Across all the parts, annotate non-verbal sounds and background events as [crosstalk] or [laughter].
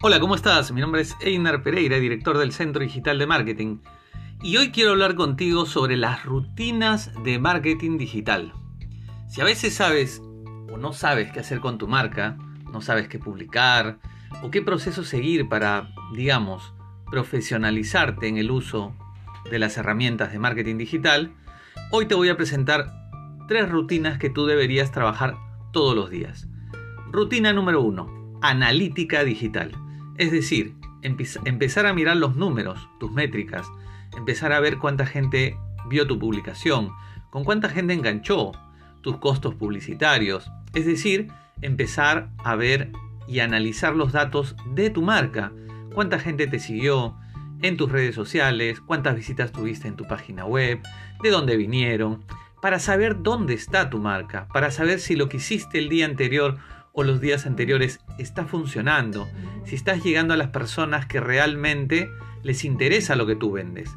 Hola, ¿cómo estás? Mi nombre es Einar Pereira, director del Centro Digital de Marketing. Y hoy quiero hablar contigo sobre las rutinas de marketing digital. Si a veces sabes o no sabes qué hacer con tu marca, no sabes qué publicar o qué proceso seguir para, digamos, profesionalizarte en el uso de las herramientas de marketing digital, hoy te voy a presentar tres rutinas que tú deberías trabajar todos los días. Rutina número uno, analítica digital. Es decir, empezar a mirar los números, tus métricas, empezar a ver cuánta gente vio tu publicación, con cuánta gente enganchó, tus costos publicitarios, es decir, empezar a ver y analizar los datos de tu marca, cuánta gente te siguió en tus redes sociales, cuántas visitas tuviste en tu página web, de dónde vinieron, para saber dónde está tu marca, para saber si lo que hiciste el día anterior o los días anteriores está funcionando, si estás llegando a las personas que realmente les interesa lo que tú vendes.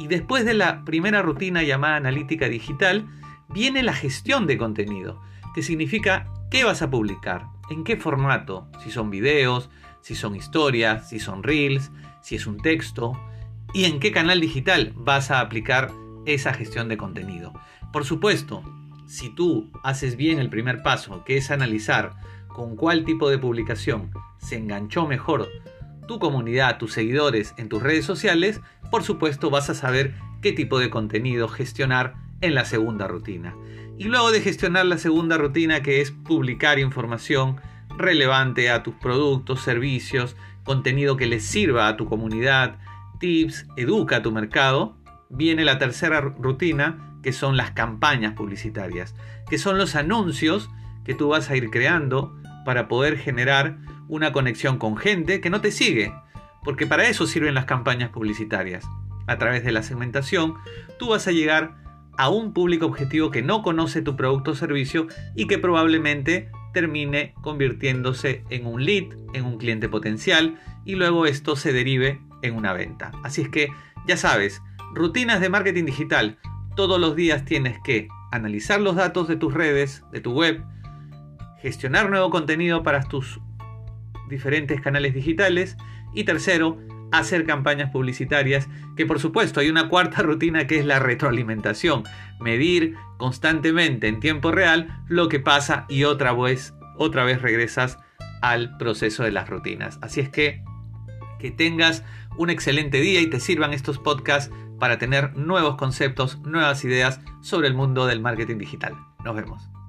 Y después de la primera rutina llamada analítica digital, viene la gestión de contenido, que significa qué vas a publicar, en qué formato, si son videos, si son historias, si son reels, si es un texto, y en qué canal digital vas a aplicar esa gestión de contenido. Por supuesto, si tú haces bien el primer paso, que es analizar con cuál tipo de publicación se enganchó mejor tu comunidad, tus seguidores en tus redes sociales, por supuesto vas a saber qué tipo de contenido gestionar en la segunda rutina. Y luego de gestionar la segunda rutina que es publicar información relevante a tus productos, servicios, contenido que les sirva a tu comunidad, tips, educa a tu mercado, viene la tercera rutina que son las campañas publicitarias, que son los anuncios que tú vas a ir creando para poder generar una conexión con gente que no te sigue, porque para eso sirven las campañas publicitarias. A través de la segmentación, tú vas a llegar a un público objetivo que no conoce tu producto o servicio y que probablemente termine convirtiéndose en un lead, en un cliente potencial y luego esto se derive en una venta. Así es que ya sabes, rutinas de marketing digital. Todos los días tienes que analizar los datos de tus redes, de tu web, gestionar nuevo contenido para tus diferentes canales digitales y tercero, hacer campañas publicitarias, que por supuesto hay una cuarta [laughs] rutina que es la retroalimentación, medir constantemente en tiempo real lo que pasa y otra vez, otra vez regresas al proceso de las rutinas. Así es que que tengas un excelente día y te sirvan estos podcasts para tener nuevos conceptos, nuevas ideas sobre el mundo del marketing digital. Nos vemos.